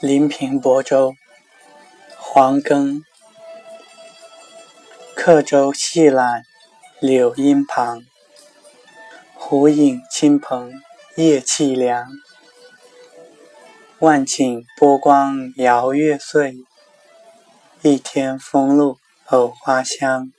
临平亳州，黄庚。客舟细缆柳荫旁，湖影青蓬夜气凉。万顷波光摇月碎，一天风露藕花香。